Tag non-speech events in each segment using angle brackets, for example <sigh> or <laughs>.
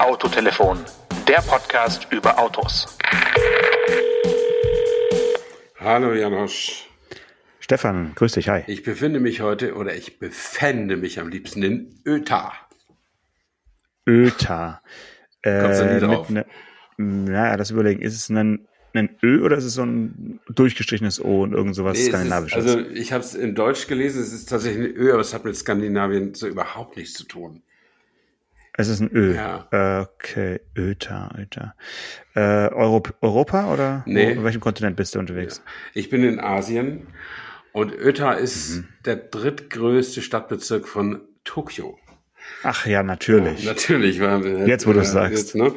Autotelefon, der Podcast über Autos. Hallo Janosch. Stefan, grüß dich, hi. Ich befinde mich heute oder ich befände mich am liebsten in Öta. Öta. Kommst du nie drauf? Ne, naja, das überlegen. Ist es ein, ein Ö oder ist es so ein durchgestrichenes O und irgend sowas Nee, es ist, Skandinavisches? also ich habe es in Deutsch gelesen, es ist tatsächlich ein Ö, aber es hat mit Skandinavien so überhaupt nichts zu tun. Es ist ein Ö. Ja. Äh, Okay, Öta, Öta. Äh, Europ Europa oder Nee. wo, auf welchem Kontinent bist du unterwegs? Ich bin in Asien und Öta ist Mhm. der drittgrößte Stadtbezirk von Tokio. Ach ja, natürlich. Natürlich. War, Jetzt, wo du es sagst. Jetzt, ne?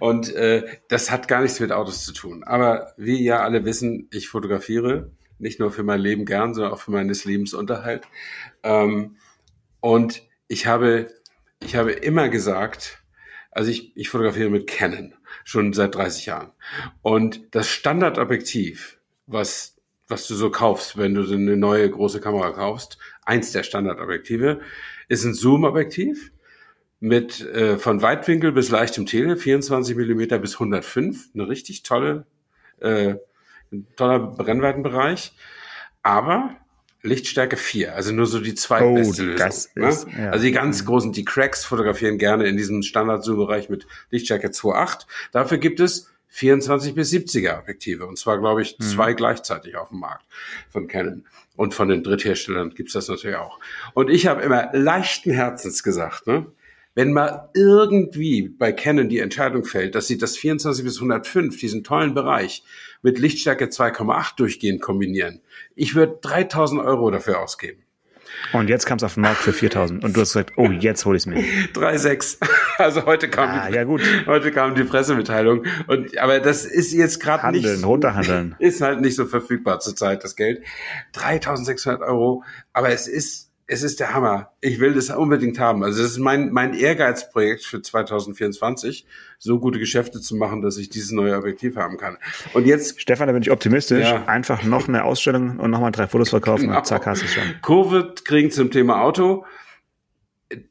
Und äh, das hat gar nichts mit Autos zu tun. Aber wie ja alle wissen, ich fotografiere nicht nur für mein Leben gern, sondern auch für meines Lebensunterhalt. Ähm, und ich habe, ich habe immer gesagt, also ich, ich fotografiere mit Canon schon seit 30 Jahren. Und das Standardobjektiv, was, was du so kaufst, wenn du eine neue große Kamera kaufst, eins der Standardobjektive, ist ein Zoom-Objektiv mit äh, von Weitwinkel bis leichtem Tele, 24 Millimeter bis 105, eine richtig tolle, äh, toller Brennweitenbereich, aber Lichtstärke 4, also nur so die zweitbeste Oh, Lösung. ne? ist- ja. Also die ganz großen, die Cracks fotografieren gerne in diesem Standard-Zoom-Bereich mit Lichtstärke 2.8. Dafür gibt es 24 bis 70er Objektive und zwar, glaube ich, zwei gleichzeitig auf dem Markt von Canon. Und von den Drittherstellern gibt's das natürlich auch. Und ich habe immer leichten Herzens gesagt, ne? Wenn mal irgendwie bei Canon die Entscheidung fällt, dass sie das 24 bis 105, diesen tollen Bereich, mit Lichtstärke 2,8 durchgehend kombinieren, ich würde 3000 Euro dafür ausgeben. Und jetzt kam es auf den Markt für 4000 und du hast gesagt, oh, jetzt hol ich es mir. 3,6. <laughs> Also heute kam, Ah, die, ja gut. heute kam die Pressemitteilung. Und, aber das ist jetzt gerade nicht, Handeln, runterhandeln. <laughs> ist halt nicht so verfügbar zurzeit, das Geld. 3600 Euro. Aber es ist, es ist der Hammer. Ich will das unbedingt haben. Also das ist mein, mein Ehrgeizprojekt für 2024, so gute Geschäfte zu machen, dass ich dieses neue Objektiv haben kann. Und jetzt Stefan, da bin ich optimistisch. Ja. Einfach noch eine Ausstellung und nochmal drei Fotos verkaufen Genau. und zack, hast du es schon. Kurve kriegen zum Thema Auto.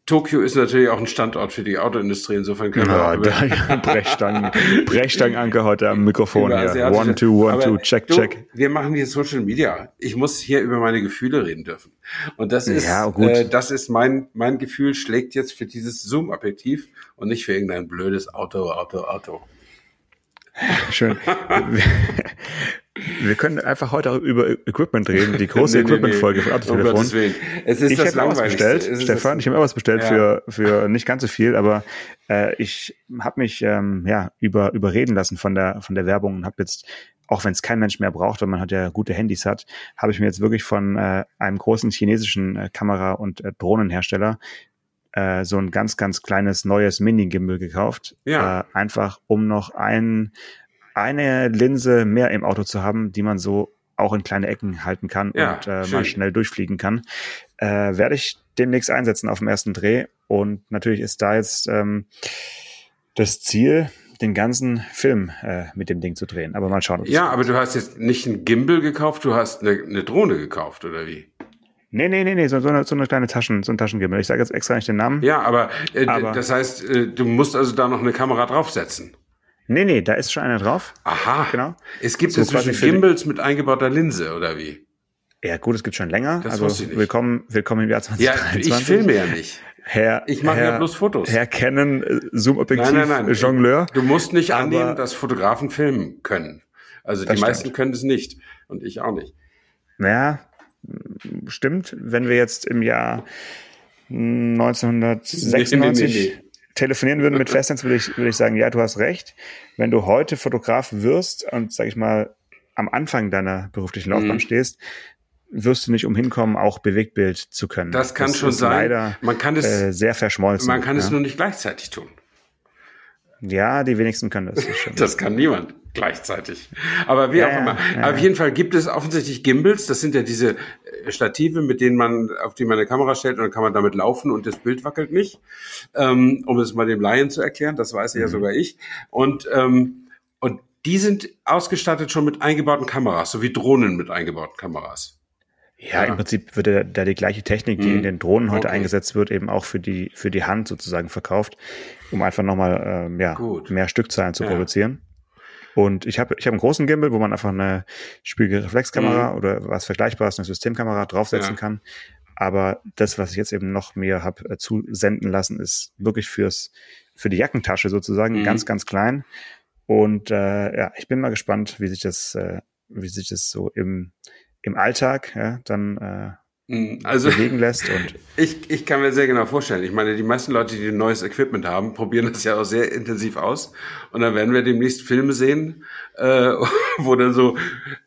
Tokio ist natürlich auch ein Standort für die Autoindustrie. Insofern können wir Ja, über, da, <laughs> Brechstangen, <laughs> Brechstangenanker heute am Mikrofon hier. One, two, one, two, check, du, check. Wir machen hier Social Media. Ich muss hier über meine Gefühle reden dürfen. Und das ist, Ja. Äh, das ist mein, mein Gefühl schlägt jetzt für dieses Zoom-Objektiv und nicht für irgendein blödes Auto, Auto, Auto. Schön. <laughs> Wir, können einfach heute auch über Equipment reden, die große <laughs> Nee, nee, Equipment-Folge nee. von Um Autotelefon. Gottes Willen. Es ist ich das habe was bestellt, Es ist Stefan. Ich habe mir was bestellt Ja. für für nicht ganz so viel, aber äh, ich habe mich ähm, ja über überreden lassen von der von der Werbung und habe jetzt auch wenn es kein Mensch mehr braucht und man hat ja gute Handys hat, habe ich mir jetzt wirklich von äh, einem großen chinesischen äh, Kamera- und äh, Drohnenhersteller äh, so ein ganz ganz kleines neues Mini-Gimbal gekauft, Ja. äh, einfach um noch ein eine Linse mehr im Auto zu haben, die man so auch in kleine Ecken halten kann Ja, und äh, mal schnell durchfliegen kann, äh, werde ich demnächst einsetzen auf dem ersten Dreh. Und natürlich ist da jetzt ähm, das Ziel, den ganzen Film äh, mit dem Ding zu drehen. Aber mal schauen. ja, aber du hast jetzt nicht ein Gimbal gekauft, du hast eine, eine Drohne gekauft, oder wie? Nee, nee, nee, nee, so, so, eine, so eine kleine Taschen, so ein Taschengimbal. Ich sage jetzt extra nicht den Namen. Ja, aber, äh, Aber- das heißt, äh, du musst also da noch eine Kamera draufsetzen. Nee, nee, da ist schon einer drauf. Aha. Genau. Es gibt So inzwischen Gimbals mit eingebauter Linse, oder wie? Ja, gut, es gibt schon länger. Das also ich nicht. willkommen, willkommen im Jahr Ja, 2023. ich filme ja nicht. Herr, Ich mache ja bloß Fotos. Herr Canon, äh, Zoom-Objektiv, Nein, nein, nein. Jongleur. Du musst nicht Aber- annehmen, dass Fotografen filmen können. Also die meisten stimmt. können es nicht. Und ich auch nicht. Ja, stimmt. Wenn wir jetzt im Jahr 1996 Nee, nee, nee, nee. Telefonieren würden mit Festnetz, würde ich, würde ich sagen, ja, du hast recht. Wenn du heute Fotograf wirst und, sag ich mal, am Anfang deiner beruflichen Laufbahn Mhm. stehst, wirst du nicht umhin kommen, auch Bewegtbild zu können. Das kann schon ist sein. Leider Man kann es, äh, sehr verschmolzen. man kann ja. es nur nicht gleichzeitig tun. ja, die wenigsten können das. das. <laughs> Das kann niemand gleichzeitig. Aber wie Ja, auch ja, immer. ja, auf ja. jeden Fall gibt es offensichtlich Gimbals. Das sind ja diese äh, Stative, mit denen man, auf die man eine Kamera stellt und dann kann man damit laufen und das Bild wackelt nicht. Ähm, um es mal dem Laien zu erklären, das weiß Mhm. ja sogar ich. Und, ähm, und die sind ausgestattet schon mit eingebauten Kameras, so wie Drohnen mit eingebauten Kameras. Ja, im Prinzip würde da die gleiche Technik, die Mhm. in den Drohnen heute Okay. eingesetzt wird, eben auch für die, für die Hand sozusagen verkauft, um einfach nochmal ähm, ja, Gut. mehr Stückzahlen zu Ja. produzieren. Und ich habe ich hab einen großen Gimbal, wo man einfach eine Spiegelreflexkamera oder was Vergleichbares, eine Systemkamera draufsetzen Mhm. Ja. kann. Aber das, was ich jetzt eben noch mir habe äh, zusenden lassen, ist wirklich fürs für die Jackentasche sozusagen Mhm. ganz, ganz klein. Und äh, ja, ich bin mal gespannt, wie sich das, äh, wie sich das so im, im Alltag ja, dann äh, Mhm. Also bewegen lässt. Und <laughs> ich, ich kann mir sehr genau vorstellen. Ich meine, die meisten Leute, die neues Equipment haben, probieren das ja auch sehr intensiv aus. Und dann werden wir demnächst Filme sehen, äh, <laughs> wo dann so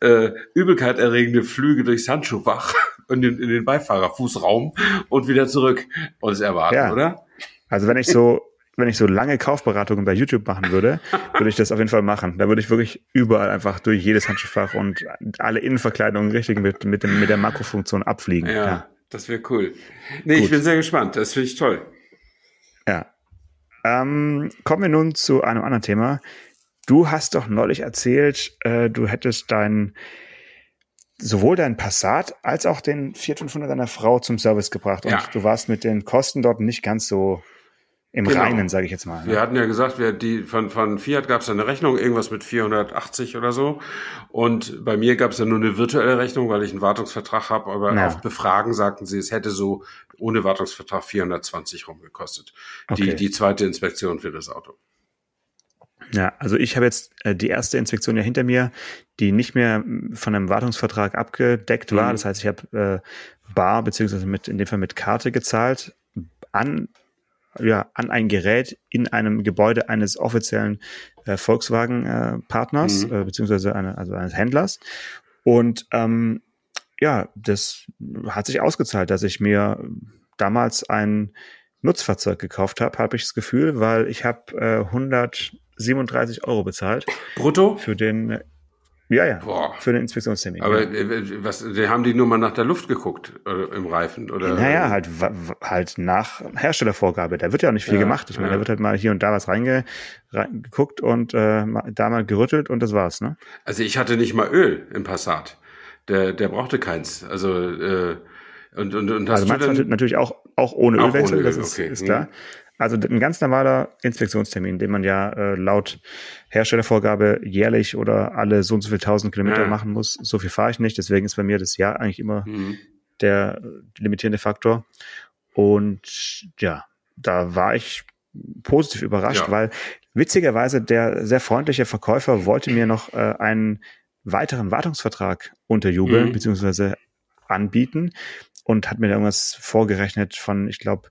äh, übelkeiterregende Flüge durchs Handschuhfach <laughs> und in, in den Beifahrerfußraum und wieder zurück uns erwarten, Ja. oder? also wenn ich so, wenn ich so lange Kaufberatungen bei YouTube machen würde, würde ich das auf jeden Fall machen. Da würde ich wirklich überall einfach durch jedes Handschuhfach und alle Innenverkleidungen richtig mit, mit, dem, mit der Makrofunktion abfliegen. Ja, das wäre cool. Nee, ich Gut. bin sehr gespannt. Das finde ich toll. Ja. Ähm, kommen wir nun zu einem anderen Thema. Du hast doch neulich erzählt, äh, du hättest dein sowohl dein Passat als auch den Fiat 500 deiner Frau zum Service gebracht und Ja. du warst mit den Kosten dort nicht ganz so im Genau. Reinen, sage ich jetzt mal. ne? Wir hatten ja gesagt, wir, die, von, von Fiat gab es eine Rechnung, irgendwas mit 480 oder so. Und bei mir gab es ja nur eine virtuelle Rechnung, weil ich einen Wartungsvertrag habe. Aber Ja. auf Befragen sagten sie, es hätte so ohne Wartungsvertrag 420 rumgekostet. Die, Okay. die zweite Inspektion für das Auto. Ja, also ich habe jetzt äh, die erste Inspektion ja hinter mir, die nicht mehr von einem Wartungsvertrag abgedeckt war. Mhm. Das heißt, ich habe äh, bar beziehungsweise mit in dem Fall mit Karte gezahlt an ja an ein Gerät in einem Gebäude eines offiziellen äh, Volkswagen äh, Partners Mhm. äh, beziehungsweise eine, also eines Händlers und ähm, ja, das hat sich ausgezahlt, dass ich mir damals ein Nutzfahrzeug gekauft habe, habe ich das Gefühl, weil ich habe äh, 137 Euro bezahlt Brutto? für den, äh, ja, ja, Boah. für den Inspektionstermin. Aber ja. äh, was, die haben die nur mal nach der Luft geguckt äh, im Reifen? Oder? Naja, halt, halt nach Herstellervorgabe. Da wird ja auch nicht viel Ja, gemacht. Ich meine, ja. da wird halt mal hier und da was reinge, reingeguckt und äh, da mal gerüttelt und das war's, ne? Also ich hatte nicht mal Öl im Passat. Der, der brauchte keins. Also äh, und, und, und hast Also du dann, natürlich auch, auch ohne Auch Ölwechsel, ohne das Öl, ist, okay. ist Mhm. klar. Also ein ganz normaler Inspektionstermin, den man ja äh, laut Herstellervorgabe jährlich oder alle so und so viel tausend Kilometer Ja. machen muss. So viel fahre ich nicht, deswegen ist bei mir das Jahr eigentlich immer Mhm. der äh, limitierende Faktor. Und ja, da war ich positiv überrascht, Ja. weil witzigerweise der sehr freundliche Verkäufer wollte mir noch äh, einen weiteren Wartungsvertrag unterjubeln, Mhm. beziehungsweise anbieten und hat mir da irgendwas vorgerechnet von, ich glaube,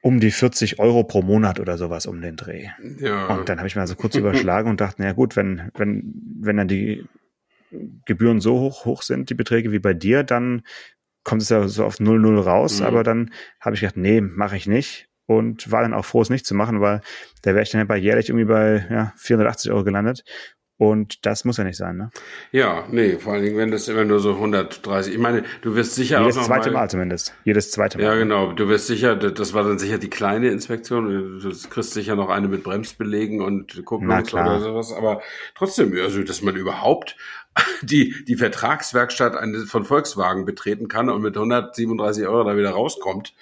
um die 40 Euro pro Monat oder sowas um den Dreh. Ja. Und dann habe ich mir also kurz überschlagen und dachte, naja gut, wenn, wenn, wenn dann die Gebühren so hoch, hoch sind, die Beträge wie bei dir, dann kommt es ja so auf 0,0 raus. Mhm. Aber dann habe ich gedacht, nee, mache ich nicht. Und war dann auch froh, es nicht zu machen, weil da wäre ich dann ja bei jährlich irgendwie bei ja, 480 Euro gelandet. Und das muss ja nicht sein, ne? Ja, nee, vor allen Dingen, wenn das immer nur so 130. Ich meine, du wirst sicher Jedes auch noch zweite mal, Mal zumindest. Jedes zweite Mal. Ja, genau. Du wirst sicher, das war dann sicher die kleine Inspektion. Du kriegst sicher noch eine mit Bremsbelegen und klar. oder sowas. Aber trotzdem, also, dass man überhaupt <laughs> die, die Vertragswerkstatt von Volkswagen betreten kann und mit 137 Euro da wieder rauskommt,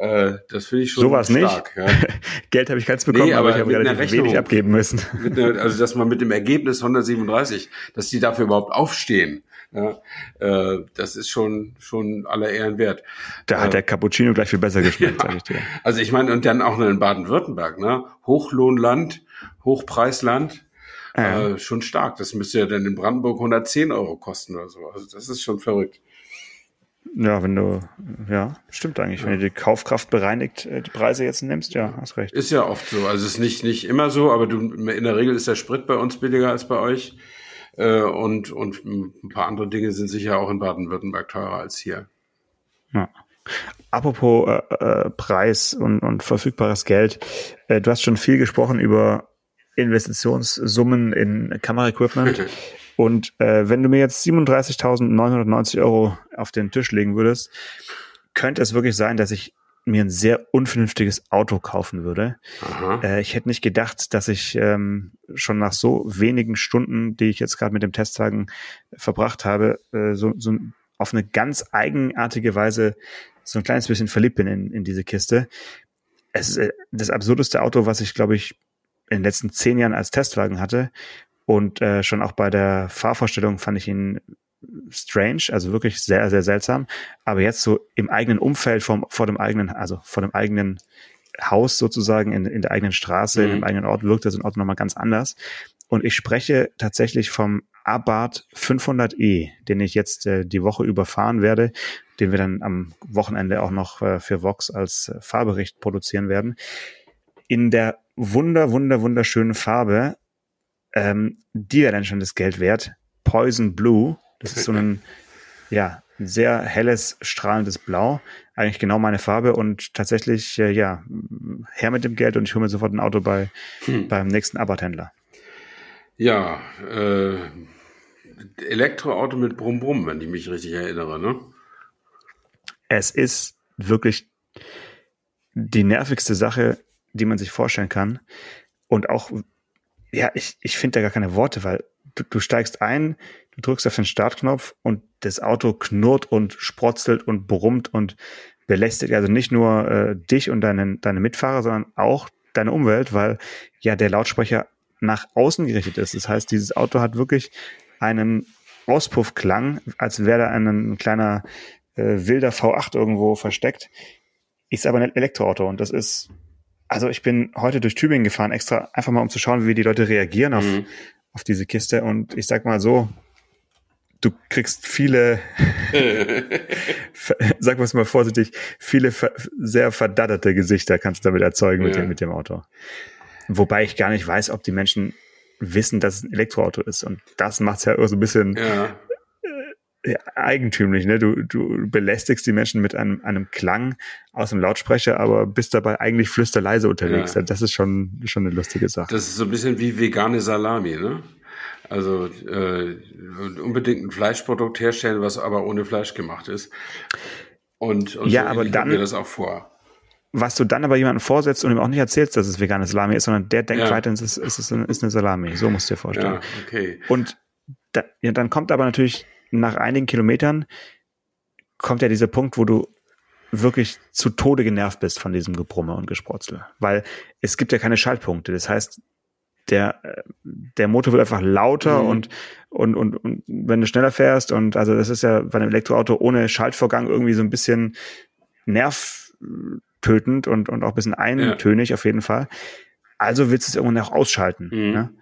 äh, das finde ich schon Sowas nicht. stark. Ja. <laughs> Geld habe ich keins bekommen, Nee, aber, aber ich habe relativ Rechnung. wenig abgeben müssen. Einer, also, dass man mit dem Ergebnis 137, dass die dafür überhaupt aufstehen, ja, äh, das ist schon, schon aller Ehren wert. Da hat Äh, der Cappuccino gleich viel besser geschmeckt, <laughs> Ja. ich dir. Also ich meine, und dann auch noch in Baden-Württemberg, ne? Hochlohnland, Hochpreisland, Ja. äh, schon stark. Das müsste ja dann in Brandenburg 110 Euro kosten oder so. Also das ist schon verrückt. Ja, wenn du, ja, stimmt eigentlich. Wenn du die Kaufkraft bereinigt, äh, die Preise jetzt nimmst, ja, hast recht. Ist ja oft so. Also es ist nicht, nicht immer so, aber du, in der Regel ist der Sprit bei uns billiger als bei euch. Äh, und, und ein paar andere Dinge sind sicher auch in Baden-Württemberg teurer als hier. Ja. Apropos äh, äh, Preis und, und verfügbares Geld. Du hast schon viel gesprochen über Investitionssummen in Kameraequipment. Und äh, wenn du mir jetzt 37.990 Euro auf den Tisch legen würdest, könnte es wirklich sein, dass ich mir ein sehr unvernünftiges Auto kaufen würde. Äh, ich hätte nicht gedacht, dass ich ähm, schon nach so wenigen Stunden, die ich jetzt gerade mit dem Testtagen verbracht habe, äh, so, so auf eine ganz eigenartige Weise so ein kleines bisschen verliebt bin in, in diese Kiste. Es ist äh, das absurdeste Auto, was ich, glaube ich, in den letzten zehn Jahren als Testwagen hatte. Und äh, schon auch bei der Fahrvorstellung fand ich ihn strange, also wirklich sehr, sehr seltsam. Aber jetzt so im eigenen Umfeld, vom, vor dem eigenen, also vor dem eigenen Haus sozusagen, in, in der eigenen Straße, mhm. in dem eigenen Ort, wirkt das ein Auto nochmal ganz anders. Und ich spreche tatsächlich vom Abarth 500e, den ich jetzt äh, die Woche überfahren werde, den wir dann am Wochenende auch noch äh, für Vox als äh, Fahrbericht produzieren werden. In der wunder, wunder, wunderschönen Farbe, ähm, die wäre dann schon das Geld wert. Poison Blue. Das ist so ein, <laughs> ja, sehr helles, strahlendes Blau. Eigentlich genau meine Farbe und tatsächlich, äh, ja, her mit dem Geld und ich hole mir sofort ein Auto bei, hm. beim nächsten Abarth-Händler. Ja, äh, Elektroauto mit Brumm Brumm, wenn ich mich richtig erinnere, ne? Es ist wirklich die nervigste Sache, die man sich vorstellen kann. Und auch, ja, ich, ich finde da gar keine Worte, weil du, du steigst ein, du drückst auf den Startknopf und das Auto knurrt und sprotzelt und brummt und belästigt also nicht nur äh, dich und deine, deine Mitfahrer, sondern auch deine Umwelt, weil ja der Lautsprecher nach außen gerichtet ist. Das heißt, dieses Auto hat wirklich einen Auspuffklang, als wäre da ein kleiner äh, wilder V8 irgendwo versteckt. Ist aber ein Elektroauto und das ist, also ich bin heute durch Tübingen gefahren, extra einfach mal um zu schauen, wie die Leute reagieren auf, mhm. auf diese Kiste und ich sag mal so, du kriegst viele, <laughs> <laughs> sag es mal vorsichtig, viele sehr verdatterte Gesichter kannst du damit erzeugen mit, ja. dem, mit dem Auto. Wobei ich gar nicht weiß, ob die Menschen wissen, dass es ein Elektroauto ist. Und das macht es ja so ein bisschen ja. Eigentümlich. Ne? Du, du belästigst die Menschen mit einem, einem Klang aus dem Lautsprecher, aber bist dabei eigentlich flüsterleise unterwegs. Ja. Das ist schon, schon eine lustige Sache. Das ist so ein bisschen wie vegane Salami, ne? Also äh, unbedingt ein Fleischprodukt herstellen, was aber ohne Fleisch gemacht ist. Und, und ja, so aber dann mir das auch vor was du dann aber jemandem vorsetzt und ihm auch nicht erzählst, dass es vegane Salami ist, sondern der denkt ja. weiter, es ist, es ist, eine, ist eine Salami. So musst du dir vorstellen. Ja, okay. Und da, ja, dann kommt aber natürlich nach einigen Kilometern kommt ja dieser Punkt, wo du wirklich zu Tode genervt bist von diesem Gebrumme und Gesprotzel. Weil es gibt ja keine Schaltpunkte. Das heißt, der, der Motor wird einfach lauter mhm. und, und, und, und wenn du schneller fährst und also das ist ja bei einem Elektroauto ohne Schaltvorgang irgendwie so ein bisschen nerv, tötend und, und auch ein bisschen eintönig ja. auf jeden Fall. Also willst du es irgendwann auch ausschalten. Mhm. Ne?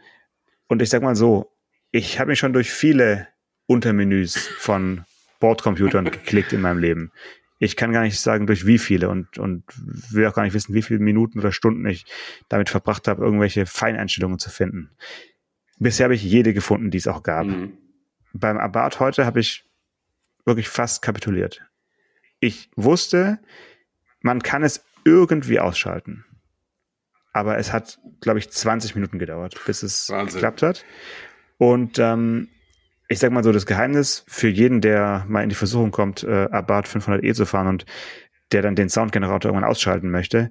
Und ich sag mal so, ich habe mich schon durch viele Untermenüs von Bordcomputern <laughs> geklickt in meinem Leben. Ich kann gar nicht sagen, durch wie viele und, und will auch gar nicht wissen, wie viele Minuten oder Stunden ich damit verbracht habe, irgendwelche Feineinstellungen zu finden. Bisher habe ich jede gefunden, die es auch gab. Mhm. Beim Abarth heute habe ich wirklich fast kapituliert. Ich wusste, man kann es irgendwie ausschalten. Aber es hat, glaube ich, 20 Minuten gedauert, bis es Wahnsinn. geklappt hat. Und ähm, ich sag mal so, das Geheimnis für jeden, der mal in die Versuchung kommt, äh, Abarth 500e zu fahren und der dann den Soundgenerator irgendwann ausschalten möchte,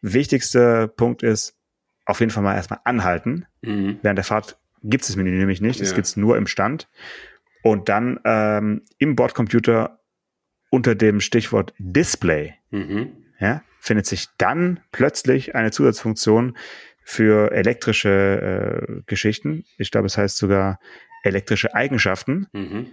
wichtigster Punkt ist, auf jeden Fall mal erstmal anhalten. Mhm. Während der Fahrt gibt es das Menü nämlich nicht, es ja. gibt es nur im Stand. Und dann ähm, im Bordcomputer unter dem Stichwort Display mhm. ja, findet sich dann plötzlich eine Zusatzfunktion für elektrische äh, Geschichten. Ich glaube, es heißt sogar elektrische Eigenschaften. Mhm.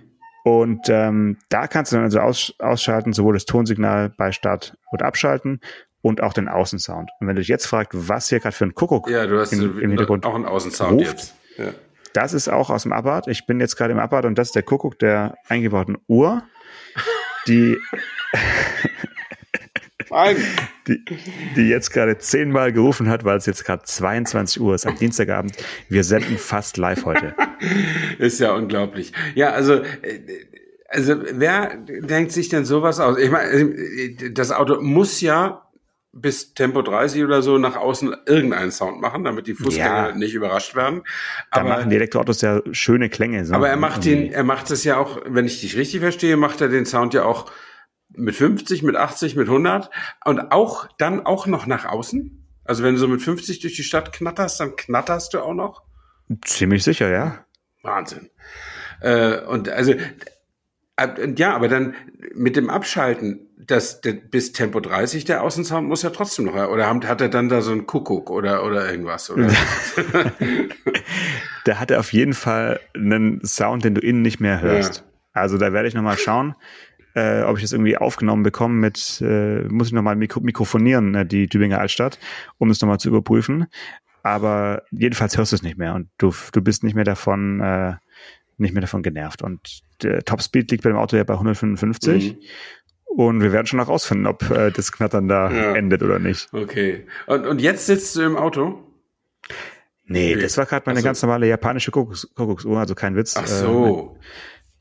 Und ähm, da kannst du dann also aus, ausschalten, sowohl das Tonsignal bei Start und Abschalten und auch den Außensound. Und wenn du dich jetzt fragst, was hier gerade für ein Kuckuck ja, du hast im, im Hintergrund auch einen Außensound ruft, jetzt. Ja. Das ist auch aus dem Abarth. Ich bin jetzt gerade im Abarth und das ist der Kuckuck der eingebauten Uhr die, <laughs> die, die jetzt gerade zehnmal gerufen hat, weil es jetzt gerade 22 Uhr ist am Dienstagabend. Wir senden fast live heute. <laughs> ist ja unglaublich. Ja, also, äh, also wer denkt sich denn sowas aus? Ich meine, das Auto muss ja bis Tempo 30 oder so nach außen irgendeinen Sound machen, damit die Fußgänger ja. nicht überrascht werden. Aber da machen die Elektroautos ja schöne Klänge. So. Aber er macht den, er macht es ja auch, wenn ich dich richtig verstehe, macht er den Sound ja auch mit 50, mit 80, mit 100 und auch dann auch noch nach außen. Also wenn du so mit 50 durch die Stadt knatterst, dann knatterst du auch noch. Ziemlich sicher, ja. Wahnsinn. Äh, und also Ja, aber dann mit dem Abschalten, das, das bis Tempo 30 der Außensound muss ja trotzdem noch, oder hat er dann da so einen Kuckuck oder, oder irgendwas? Oder? <laughs> <laughs> der hatte auf jeden Fall einen Sound, den du innen nicht mehr hörst. Ja. Also da werde ich nochmal schauen, äh, ob ich das irgendwie aufgenommen bekomme mit, äh, muss ich nochmal mikro mikrofonieren, äh, die Tübinger Altstadt, um es nochmal zu überprüfen. Aber jedenfalls hörst du es nicht mehr und du, du bist nicht mehr davon, äh, nicht mehr davon genervt. Und der Topspeed liegt bei dem Auto ja bei 155. Mhm. Und wir werden schon noch rausfinden, ob äh, das Knattern da ja. endet oder nicht. Okay. Und, und jetzt sitzt du im Auto? Nee, okay. das war gerade meine so. ganz normale japanische Kuckucks Kuckucksuhr, also kein Witz. Ach so. Äh,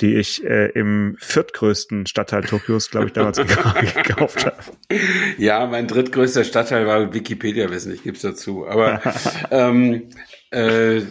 die ich äh, im viertgrößten Stadtteil Tokios, glaube ich, damals <laughs> gekauft habe. Ja, mein drittgrößter Stadtteil war Wikipedia-Wissen, ich gebe es dazu. Aber <laughs> ähm, äh,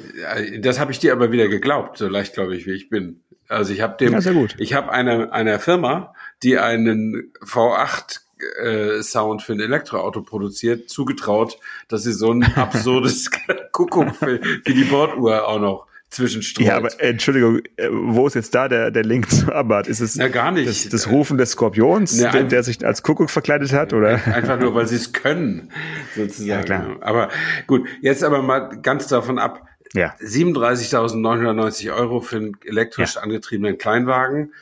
das habe ich dir aber wieder geglaubt, so leicht glaube ich, wie ich bin. Also ich habe dem, ja, ich habe einer einer Firma, die einen V8 äh, Sound für ein Elektroauto produziert, zugetraut, dass sie so ein <laughs> absurdes Kuckuck für, für die Borduhr auch noch zwischenstreut. Ja, aber Entschuldigung, äh, wo ist jetzt da der, der Link zu Abad? Ist es Na, gar nicht. Das, das Rufen des Skorpions, Na, der, der sich als Kuckuck verkleidet hat, oder? Einfach nur, weil sie es können, sozusagen. Ja, klar. Aber gut, jetzt aber mal ganz davon ab. Ja. 37.990 Euro für einen elektrisch ja. angetriebenen Kleinwagen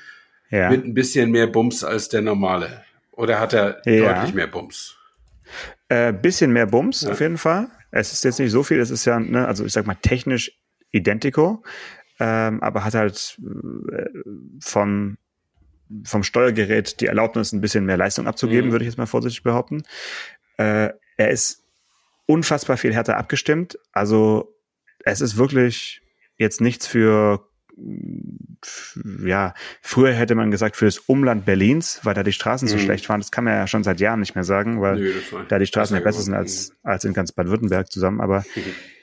ja. mit ein bisschen mehr Bums als der normale. Oder hat er ja. deutlich mehr Bums? Äh, bisschen mehr Bums, ja. auf jeden Fall. Es ist jetzt nicht so viel, es ist ja, ne, also ich sag mal, technisch identico, ähm, aber hat halt äh, vom, vom Steuergerät die Erlaubnis, ein bisschen mehr Leistung abzugeben, mhm. würde ich jetzt mal vorsichtig behaupten. Äh, er ist unfassbar viel härter abgestimmt. Also es ist wirklich jetzt nichts für ja, früher hätte man gesagt für das Umland Berlins, weil da die Straßen mhm. so schlecht waren. Das kann man ja schon seit Jahren nicht mehr sagen, weil Nö, da die Straßen ja besser sind als, als in ganz Baden-Württemberg zusammen. Aber <laughs>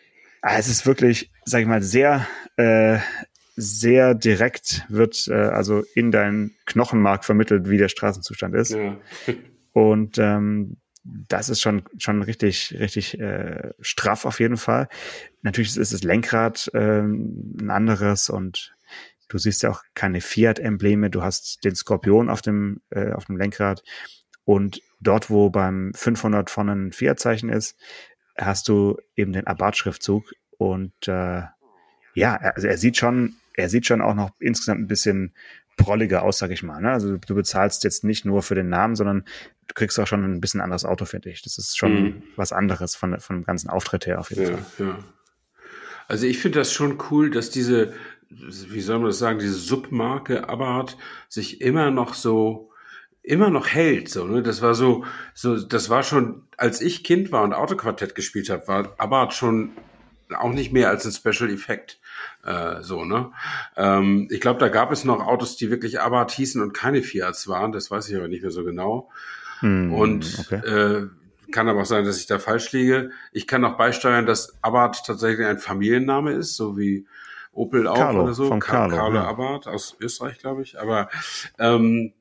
es ist wirklich, sag ich mal, sehr, äh, sehr direkt wird äh, also in deinen Knochenmark vermittelt, wie der Straßenzustand ist. Ja. <laughs> Und ähm, das ist schon schon richtig richtig äh, straff auf jeden Fall. Natürlich ist das Lenkrad äh, ein anderes und du siehst ja auch keine Fiat-Embleme. Du hast den Skorpion auf dem äh, auf dem Lenkrad und dort, wo beim 500 vorne ein Fiat-Zeichen ist, hast du eben den Abarth-Schriftzug und äh, ja, also er sieht schon, er sieht schon auch noch insgesamt ein bisschen prolliger aus, sag ich mal. Ne? Also du bezahlst jetzt nicht nur für den Namen, sondern du kriegst auch schon ein bisschen anderes Auto, finde ich. Das ist schon mhm. was anderes von, von dem ganzen Auftritt her auf jeden ja, Fall. Ja. Also ich finde das schon cool, dass diese, wie soll man das sagen, diese Submarke Abarth sich immer noch so immer noch hält. So, ne? Das war so, so, das war schon, als ich Kind war und Autoquartett gespielt habe, war Abarth schon auch nicht mehr als ein Special Effekt. Äh, so, ne? Ähm, ich glaube, da gab es noch Autos, die wirklich Abarth hießen und keine Fiats waren. Das weiß ich aber nicht mehr so genau. Hm, und okay. äh, kann aber auch sein, dass ich da falsch liege. Ich kann auch beisteuern, dass Abarth tatsächlich ein Familienname ist, so wie Opel auch Carlo, oder so. Von Carlo, Carlo ja. Abarth aus Österreich, glaube ich. Aber ähm,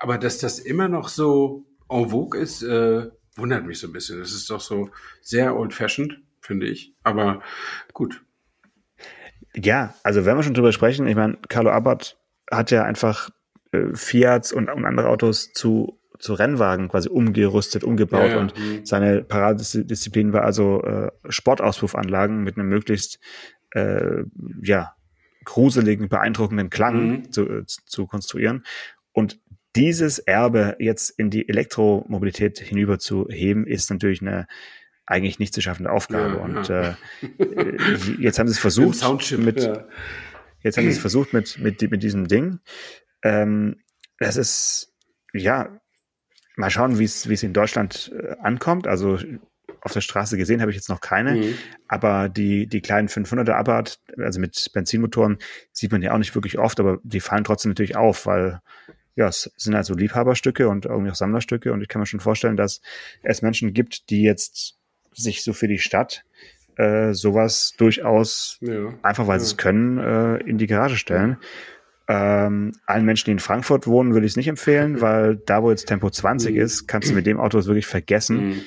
aber dass das immer noch so en vogue ist, äh, wundert mich so ein bisschen. Das ist doch so sehr old-fashioned, finde ich. Aber gut. Ja, also wenn wir schon drüber sprechen, ich meine, Carlo Abbott hat ja einfach äh, Fiats und, und andere Autos zu zu Rennwagen quasi umgerüstet, umgebaut ja, ja. und mhm. seine Paradedisziplin war also äh, Sportauspuffanlagen mit einem möglichst äh, ja gruseligen, beeindruckenden Klang mhm. zu, äh, zu konstruieren. Und dieses Erbe jetzt in die Elektromobilität hinüber zu heben, ist natürlich eine eigentlich nicht zu schaffende Aufgabe. Ja, und ja. Äh, jetzt haben sie es <laughs> versucht mit, ja. jetzt haben sie es versucht mit, mit, mit diesem Ding. Ähm, das ist, ja, mal schauen, wie es, wie es in Deutschland äh, ankommt. Also auf der Straße gesehen habe ich jetzt noch keine, mhm. aber die, die kleinen 500er Abarth, also mit Benzinmotoren, sieht man ja auch nicht wirklich oft, aber die fallen trotzdem natürlich auf, weil ja, es sind also Liebhaberstücke und irgendwie auch Sammlerstücke und ich kann mir schon vorstellen, dass es Menschen gibt, die jetzt sich so für die Stadt äh, sowas durchaus ja, einfach, weil ja. sie es können, äh, in die Garage stellen. Ähm, allen Menschen, die in Frankfurt wohnen, würde ich es nicht empfehlen, <laughs> weil da, wo jetzt Tempo 20 mhm. ist, kannst du mit dem Auto wirklich vergessen. Mhm.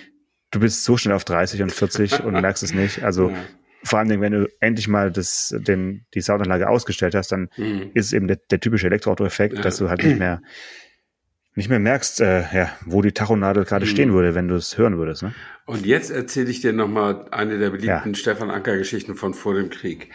Du bist so schnell auf 30 und 40 und merkst es nicht. Also ja. Vor allem, wenn du endlich mal das, den, die Soundanlage ausgestellt hast, dann mhm. ist es eben der, der typische Elektroauto-Effekt, ja. dass du halt nicht mehr nicht mehr merkst, äh, ja, wo die Tachonadel gerade mhm. stehen würde, wenn du es hören würdest. Ne? Und jetzt erzähle ich dir nochmal eine der beliebten ja. Stefan Anker-Geschichten von vor dem Krieg.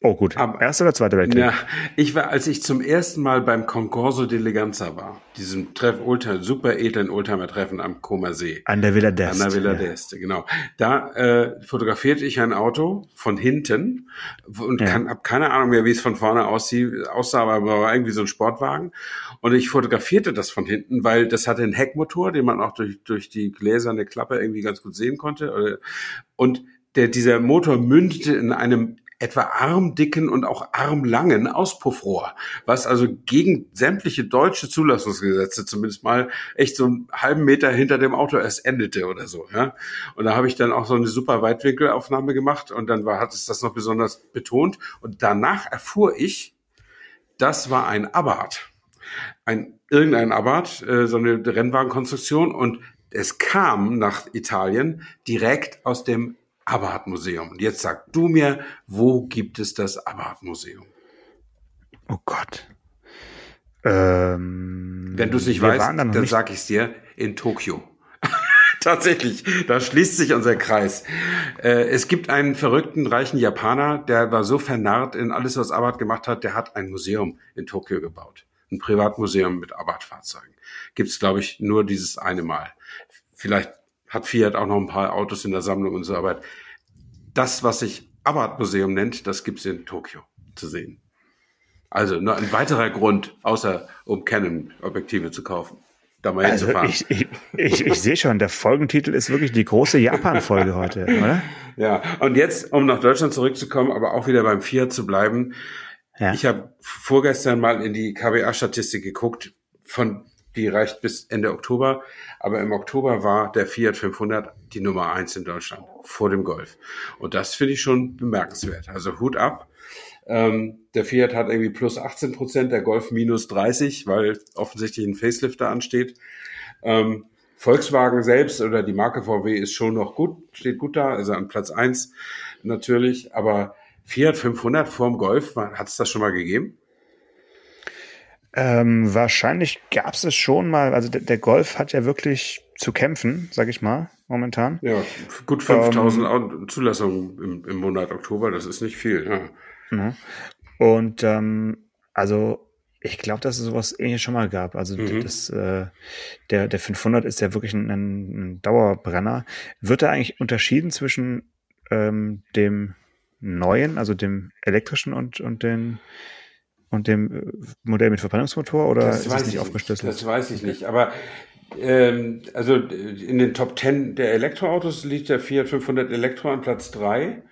Oh gut. Aber, Erster oder Zweiter Weltkrieg? Ja, ich war, als ich zum ersten Mal beim Concorso d'Eleganza war, diesem Treff Oldtimer, super edlen Oldtimer-Treffen am Comer See. An der Villa d'Este. An der Villa ja. d'Este, genau. Da äh, fotografierte ich ein Auto von hinten und ja. habe keine Ahnung mehr, wie es von vorne aussieht, aussah, aber war irgendwie so ein Sportwagen. Und ich fotografierte das von hinten, weil das hatte einen Heckmotor, den man auch durch, durch die gläserne Klappe irgendwie ganz gut sehen konnte. Und der, dieser Motor mündete in einem etwa armdicken und auch armlangen Auspuffrohr, was also gegen sämtliche deutsche Zulassungsgesetze zumindest mal echt so einen halben Meter hinter dem Auto erst endete oder so. Ja? Und da habe ich dann auch so eine super Weitwinkelaufnahme gemacht und dann war, hat es das noch besonders betont. Und danach erfuhr ich, das war ein Abarth. Ein, irgendein Abarth, äh, so eine Rennwagenkonstruktion und es kam nach Italien direkt aus dem Abarth-Museum. Und jetzt sag du mir, wo gibt es das Abarth-Museum? Oh Gott. Ähm, Wenn du es nicht weißt, dann, dann sag ich es dir, in Tokio. <laughs> Tatsächlich, da schließt sich unser Kreis. Äh, es gibt einen verrückten, reichen Japaner, der war so vernarrt in alles, was Abarth gemacht hat, der hat ein Museum in Tokio gebaut. Ein Privatmuseum mit Abarth-Fahrzeugen. Gibt es, glaube ich, nur dieses eine Mal. Vielleicht hat Fiat auch noch ein paar Autos in der Sammlung und so, aber das, was sich Abarth Museum nennt, das gibt's in Tokio zu sehen. Also nur ein weiterer Grund, außer um Canon-Objektive zu kaufen. Da mal also hinzufahren. Ich, ich, ich, ich sehe schon, der Folgentitel ist wirklich die große Japan-Folge heute, oder? <laughs> Ja, und jetzt, um nach Deutschland zurückzukommen, aber auch wieder beim Fiat zu bleiben. Ja. Ich habe vorgestern mal in die KBA-Statistik geguckt, von die reicht bis Ende Oktober. Aber im Oktober war der Fiat 500 die Nummer eins in Deutschland vor dem Golf. Und das finde ich schon bemerkenswert. Also Hut ab. Ähm, der Fiat hat irgendwie plus 18 Prozent, der Golf minus 30, weil offensichtlich ein Facelift da ansteht. Ähm, Volkswagen selbst oder die Marke VW ist schon noch gut, steht gut da, also an Platz eins natürlich. Aber Fiat 500 vorm Golf, hat es das schon mal gegeben? Ähm, wahrscheinlich gab es es schon mal. Also der, der, Golf hat ja wirklich zu kämpfen, sag ich mal, momentan. Ja, gut 5000 ähm, Zulassungen im, im, Monat Oktober, das ist nicht viel. Ja. Mhm. Und ähm, also ich glaube, dass es sowas ähnliches schon mal gab. Also mhm. das, äh, der, der 500 ist ja wirklich ein, ein Dauerbrenner. Wird da eigentlich unterschieden zwischen ähm, dem neuen, also dem elektrischen und, und den und dem äh, Modell mit Verbrennungsmotor oder das ist das nicht aufgeschlüsselt? Das weiß ich nicht, aber ähm, also in den Top 10 der Elektroautos liegt der Fiat 500 Elektro an Platz 3.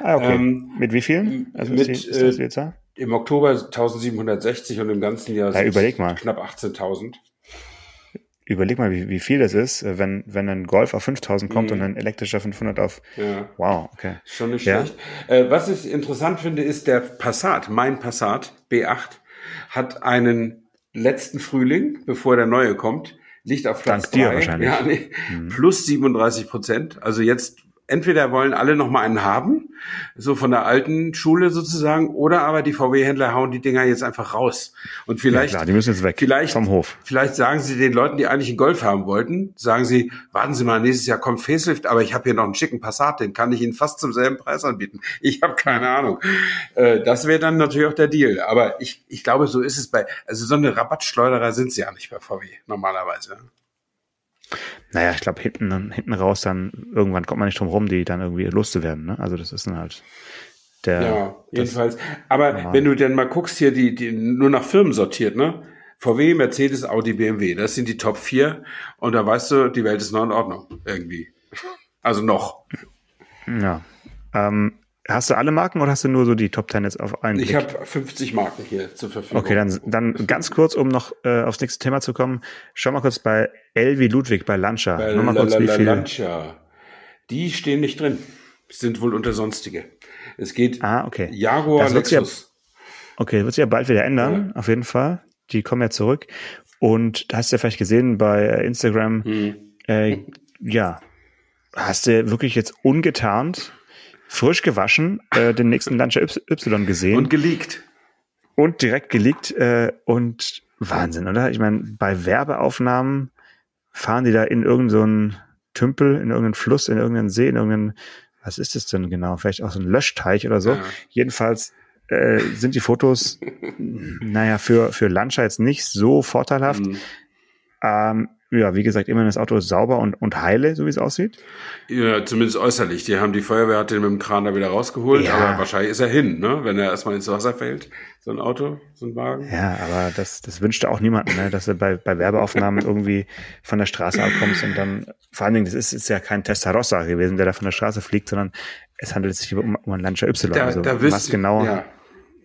Ah, okay. Ähm, mit wie vielen? Also mit, ist, die, ist das äh, Im Oktober 1760 und im ganzen Jahr ja, überleg mal. knapp 18.000 überleg mal, wie, wie viel das ist, äh, wenn, wenn ein Golf auf 5000 kommt mhm. und ein elektrischer 500 auf. Ja. Wow, okay. Schon nicht ja. schlecht. Äh, was ich interessant finde, ist der Passat, mein Passat B8, hat einen letzten Frühling, bevor der neue kommt, liegt auf Platz Dank dir wahrscheinlich. Ja, nee, mhm. plus 37 Prozent. Also jetzt entweder wollen alle noch mal einen haben, so von der alten Schule sozusagen, oder aber die VW-Händler hauen die Dinger jetzt einfach raus. Und vielleicht, ja, klar, die müssen jetzt weg vielleicht, vom Hof. Vielleicht sagen sie den Leuten, die eigentlich einen Golf haben wollten, sagen sie, warten Sie mal, nächstes Jahr kommt Facelift, aber ich habe hier noch einen schicken Passat, den kann ich Ihnen fast zum selben Preis anbieten. Ich habe keine Ahnung. Äh, das wäre dann natürlich auch der Deal. Aber ich, ich glaube, so ist es bei, also so eine Rabattschleuderer sind sie ja nicht bei VW normalerweise. Naja, ich glaube, hinten, hinten raus dann, irgendwann kommt man nicht drum rum, die dann irgendwie loszuwerden. Ne? Also das ist dann halt der. Ja, jedenfalls. Aber ja. wenn du denn mal guckst, hier die, die nur nach Firmen sortiert, ne? VW, Mercedes, Audi, BMW, das sind die Top 4 und da weißt du, die Welt ist noch in Ordnung, irgendwie. Also noch. Ja. Ähm, Hast du alle Marken oder hast du nur so die Top 10 jetzt auf einen Ich habe 50 Marken hier zur Verfügung. Okay, dann, dann ganz kurz, um noch äh, aufs nächste Thema zu kommen. Schau mal kurz bei Elvi Ludwig, bei Lancia. Bei Nur mal kurz, wie viel. Lancia. Die stehen nicht drin. Sind wohl unter sonstige. Es geht ah, okay. Jaguar, das Lexus. Ja, okay, wird sich ja bald wieder ändern, ja. auf jeden Fall. Die kommen ja zurück. Und da hast du ja vielleicht gesehen bei Instagram, hm. äh, ja, hast du wirklich jetzt ungetarnt frisch gewaschen, äh, den nächsten Lancia Y gesehen. Und geleakt. Und direkt geleakt. Äh, und Wahnsinn, oder? Ich meine, bei Werbeaufnahmen fahren die da in irgendeinen so Tümpel, in irgendeinen Fluss, in irgendeinen See, in irgendeinen, was ist das denn genau? Vielleicht auch so ein Löschteich oder so. Ja. Jedenfalls äh, sind die Fotos, <laughs> naja, für, für Lancia jetzt nicht so vorteilhaft. Mhm. Ähm, ja, wie gesagt, immerhin das Auto ist sauber und, und heile, so wie es aussieht. Ja, zumindest äußerlich. Die haben die Feuerwehr hat den mit dem Kran da wieder rausgeholt, ja. aber wahrscheinlich ist er hin, ne? Wenn er erstmal ins Wasser fällt, so ein Auto, so ein Wagen. Ja, aber das, das wünschte auch niemanden, ne? dass du bei, bei Werbeaufnahmen irgendwie von der Straße abkommst und dann, vor allen Dingen, das ist, ist ja kein Testarossa gewesen, der da von der Straße fliegt, sondern es handelt sich um, um ein Lancia Y. Da, also da was genau ja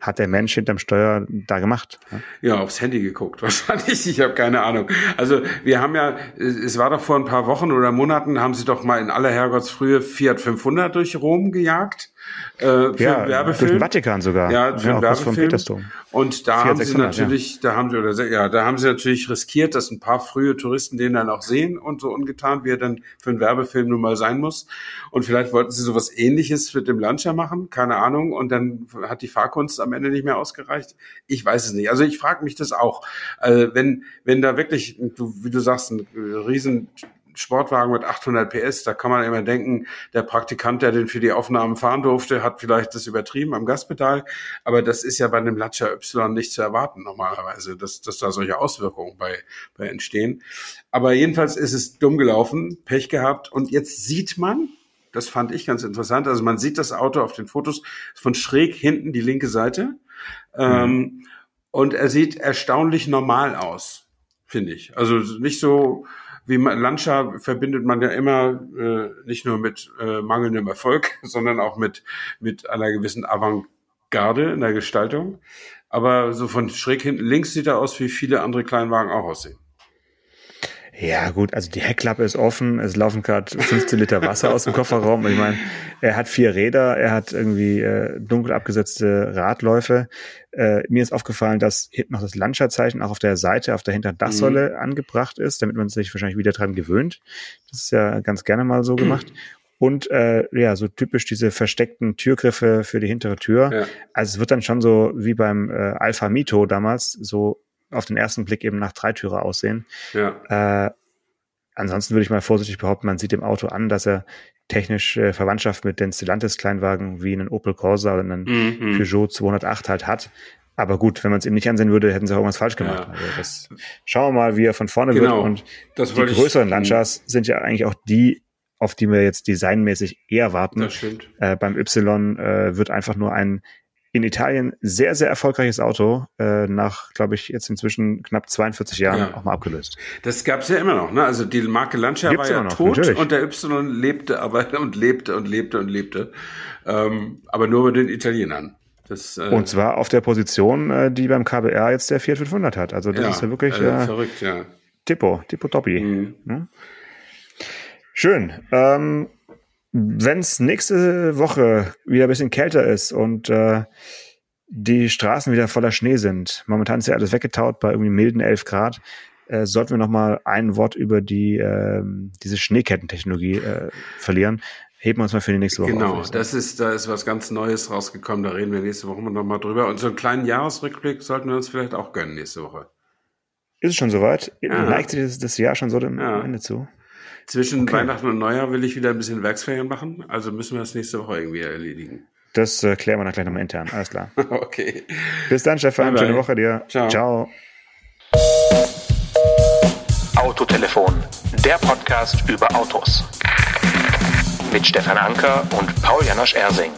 hat der Mensch hinterm Steuer da gemacht? Ja, aufs Handy geguckt <laughs> wahrscheinlich. Ich habe keine Ahnung. Also wir haben ja, es war doch vor ein paar Wochen oder Monaten, haben sie doch mal in aller Herrgottsfrühe Fiat 500 durch Rom gejagt. Äh, für ja, Werbefilm. Durch den Vatikan sogar. Ja, für ja, Werbefilm. Und da haben sie natürlich, ja. da haben sie oder ja, da haben sie natürlich riskiert, dass ein paar frühe Touristen den dann auch sehen und so ungetan, wie er dann für einen Werbefilm nun mal sein muss. Und vielleicht wollten sie sowas Ähnliches mit dem Launcher machen, keine Ahnung. Und dann hat die Fahrkunst am Ende nicht mehr ausgereicht. Ich weiß es nicht. Also ich frage mich das auch, äh, wenn wenn da wirklich, du, wie du sagst, ein riesen Sportwagen mit 800 PS, da kann man immer denken, der Praktikant, der den für die Aufnahmen fahren durfte, hat vielleicht das übertrieben am Gaspedal. Aber das ist ja bei einem Lancia Y nicht zu erwarten normalerweise, dass, dass da solche Auswirkungen bei, bei entstehen. Aber jedenfalls ist es dumm gelaufen, Pech gehabt. Und jetzt sieht man, das fand ich ganz interessant, also man sieht das Auto auf den Fotos von schräg hinten die linke Seite. Mhm. Ähm, und er sieht erstaunlich normal aus, finde ich. Also nicht so, wie man, Lancia verbindet man ja immer äh, nicht nur mit äh, mangelndem Erfolg, <laughs> sondern auch mit, mit einer gewissen Avantgarde in der Gestaltung. Aber so von schräg hinten links sieht er aus, wie viele andere Kleinwagen auch aussehen. Ja, gut, also die Heckklappe ist offen, es laufen gerade 15 Liter Wasser aus dem Kofferraum. Ich meine, er hat vier Räder, er hat irgendwie äh, dunkel abgesetzte Radläufe. Äh, mir ist aufgefallen, dass hinten noch das Lancia-Zeichen auch auf der Seite, auf der hinteren Dachsäule mhm. angebracht ist, damit man sich wahrscheinlich wieder dran gewöhnt. Das ist ja ganz gerne mal so gemacht. Und äh, ja, so typisch diese versteckten Türgriffe für die hintere Tür. Ja. Also es wird dann schon so wie beim äh, Alpha Mito damals, so auf den ersten Blick eben nach Dreitürer aussehen. Ja. Äh, ansonsten würde ich mal vorsichtig behaupten, man sieht dem Auto an, dass er technisch äh, Verwandtschaft mit den Stellantis Kleinwagen wie einen Opel Corsa oder einen mhm. Peugeot 208 halt hat. Aber gut, wenn man es ihm nicht ansehen würde, hätten sie auch irgendwas falsch gemacht. Ja. Also das, schauen wir mal, wie er von vorne genau. wird. Und das die größeren Lancias sind ja eigentlich auch die, auf die wir jetzt designmäßig eher warten. Das stimmt. Äh, beim Y äh, wird einfach nur ein in Italien sehr, sehr erfolgreiches Auto, äh, nach, glaube ich, jetzt inzwischen knapp 42 Jahren ja. auch mal abgelöst. Das gab es ja immer noch, ne? Also die Marke Lancia Gibt's war ja noch, tot natürlich. und der Y lebte aber <laughs> und lebte und lebte und lebte. Ähm, aber nur mit den Italienern. Das, äh, und zwar auf der Position, äh, die beim KBR jetzt der Fiat 500 hat. Also das ja, ist ja wirklich also äh, verrückt, ja. Tippo, Tippo Toppi. Mhm. Ne? Schön. Ähm, wenn es nächste Woche wieder ein bisschen kälter ist und äh, die Straßen wieder voller Schnee sind, momentan ist ja alles weggetaut bei irgendwie milden 11 Grad, äh, sollten wir noch mal ein Wort über die äh, diese Schneekettentechnologie äh, verlieren. Heben wir uns mal für die nächste Woche Genau, auf, das ist, da ist was ganz Neues rausgekommen, da reden wir nächste Woche noch mal drüber. Und so einen kleinen Jahresrückblick sollten wir uns vielleicht auch gönnen nächste Woche. Ist es schon soweit? Ja. Neigt sich das, das Jahr schon so dem ja. Ende zu? Zwischen okay. Weihnachten und Neujahr will ich wieder ein bisschen Werksferien machen, also müssen wir das nächste Woche irgendwie erledigen. Das äh, klären wir dann gleich nochmal intern. Alles klar. <laughs> okay. Bis dann, Stefan. Bye Schöne Woche dir. Ciao. Ciao. Autotelefon, der Podcast über Autos. Mit Stefan Anker und Paul Janosch Ersing.